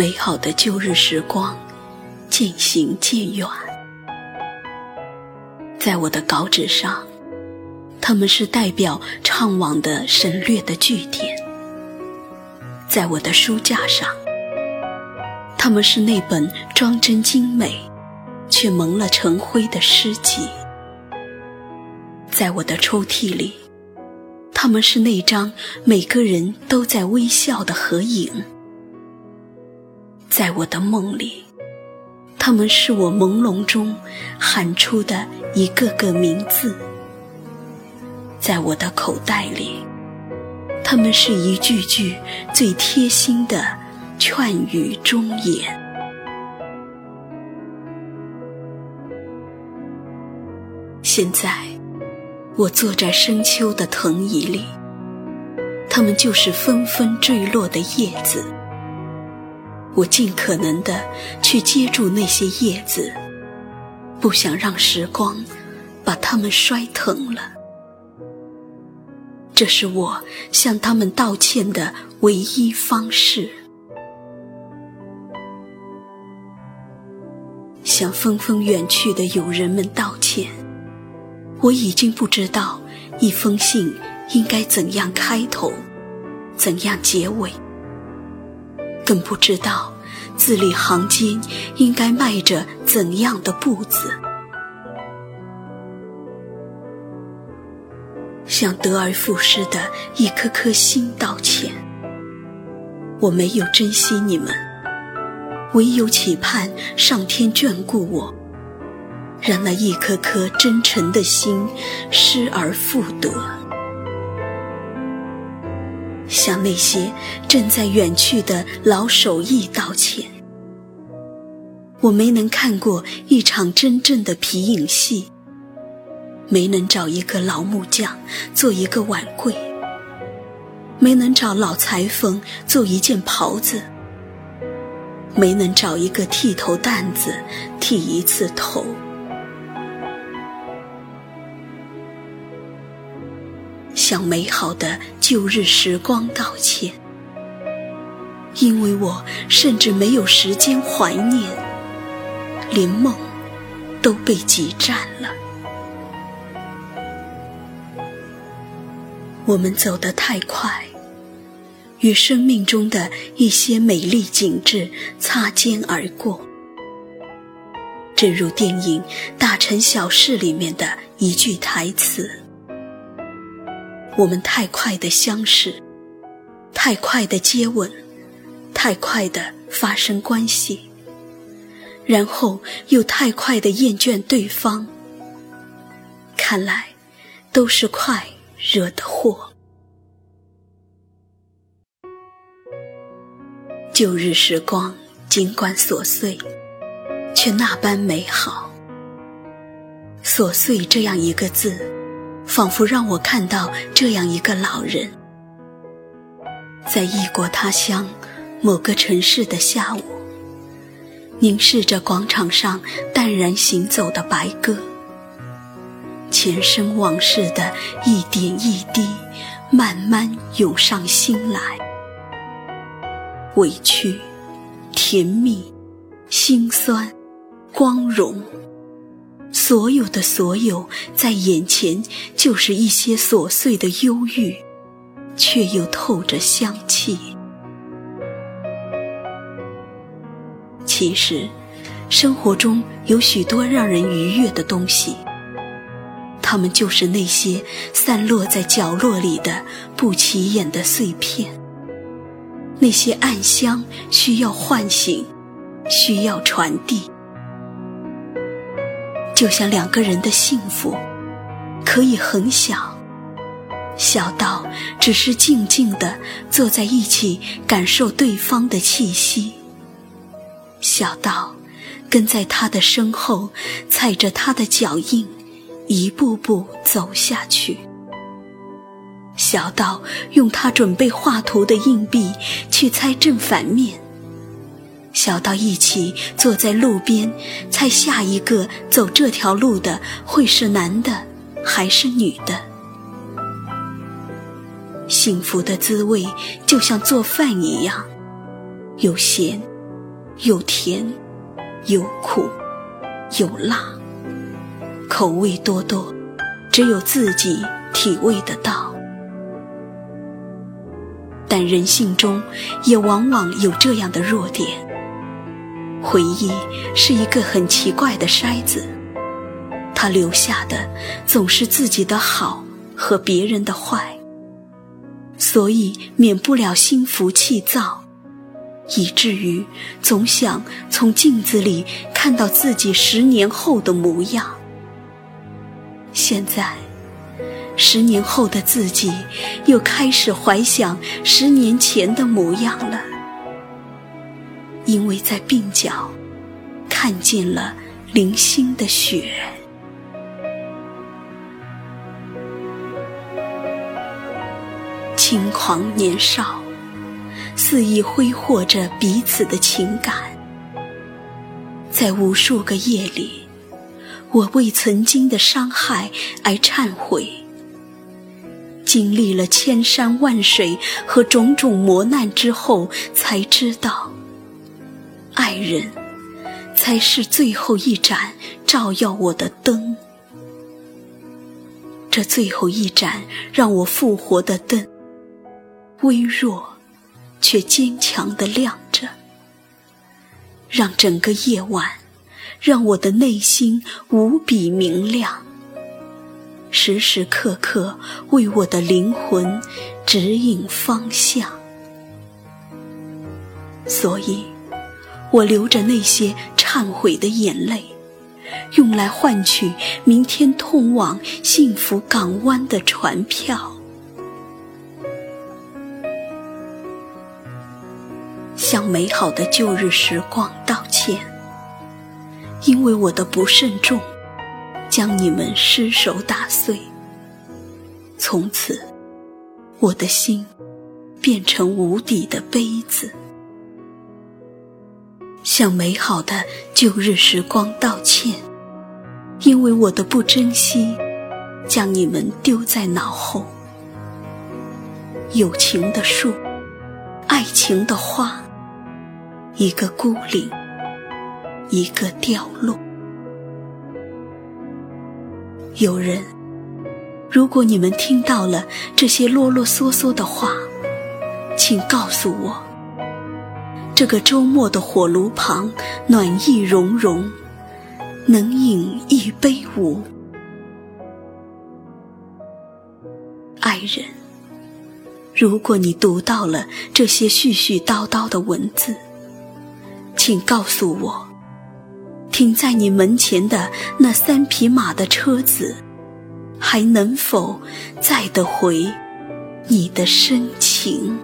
美好的旧日时光渐行渐远。在我的稿纸上，他们是代表怅惘的省略的句点；在我的书架上，他们是那本装帧精美却蒙了尘灰的诗集；在我的抽屉里，他们是那张每个人都在微笑的合影；在我的梦里，他们是我朦胧中喊出的一个个名字；在我的口袋里，他们是一句句最贴心的劝语忠言。现在，我坐在深秋的藤椅里，它们就是纷纷坠落的叶子。我尽可能的去接住那些叶子，不想让时光把它们摔疼了。这是我向他们道歉的唯一方式。向纷纷远去的友人们道歉。我已经不知道一封信应该怎样开头，怎样结尾。更不知道字里行间应该迈着怎样的步子，向得而复失的一颗颗心道歉。我没有珍惜你们，唯有期盼上天眷顾我，让那一颗颗真诚的心失而复得。向那些正在远去的老手艺道歉。我没能看过一场真正的皮影戏，没能找一个老木匠做一个碗柜，没能找老裁缝做一件袍子，没能找一个剃头担子剃一次头。向美好的旧日时光道歉，因为我甚至没有时间怀念，连梦都被挤占了。我们走得太快，与生命中的一些美丽景致擦肩而过，正如电影《大城小事》里面的一句台词。我们太快的相识，太快的接吻，太快的发生关系，然后又太快的厌倦对方。看来，都是快惹的祸。旧日时光，尽管琐碎，却那般美好。琐碎这样一个字。仿佛让我看到这样一个老人，在异国他乡某个城市的下午，凝视着广场上淡然行走的白鸽，前生往事的一点一滴慢慢涌上心来，委屈、甜蜜、心酸、光荣。所有的所有，在眼前就是一些琐碎的忧郁，却又透着香气。其实，生活中有许多让人愉悦的东西，它们就是那些散落在角落里的不起眼的碎片，那些暗香需要唤醒，需要传递。就像两个人的幸福，可以很小，小到只是静静地坐在一起，感受对方的气息；小到跟在他的身后，踩着他的脚印，一步步走下去；小到用他准备画图的硬币去猜正反面。小到一起坐在路边，猜下一个走这条路的会是男的还是女的。幸福的滋味就像做饭一样，有咸，有甜，有苦，有辣，口味多多，只有自己体味得到。但人性中也往往有这样的弱点。回忆是一个很奇怪的筛子，它留下的总是自己的好和别人的坏，所以免不了心浮气躁，以至于总想从镜子里看到自己十年后的模样。现在。十年后的自己，又开始怀想十年前的模样了，因为在鬓角看见了零星的雪。轻狂年少，肆意挥霍着彼此的情感，在无数个夜里，我为曾经的伤害而忏悔。经历了千山万水和种种磨难之后，才知道，爱人才是最后一盏照耀我的灯。这最后一盏让我复活的灯，微弱却坚强的亮着，让整个夜晚，让我的内心无比明亮。时时刻刻为我的灵魂指引方向，所以，我流着那些忏悔的眼泪，用来换取明天通往幸福港湾的船票，向美好的旧日时光道歉，因为我的不慎重。将你们失手打碎，从此，我的心变成无底的杯子。向美好的旧日时光道歉，因为我的不珍惜，将你们丢在脑后。友情的树，爱情的花，一个孤零，一个掉落。有人，如果你们听到了这些啰啰嗦嗦的话，请告诉我，这个周末的火炉旁暖意融融，能饮一杯无？爱人，如果你读到了这些絮絮叨叨的文字，请告诉我。停在你门前的那三匹马的车子，还能否载得回你的深情？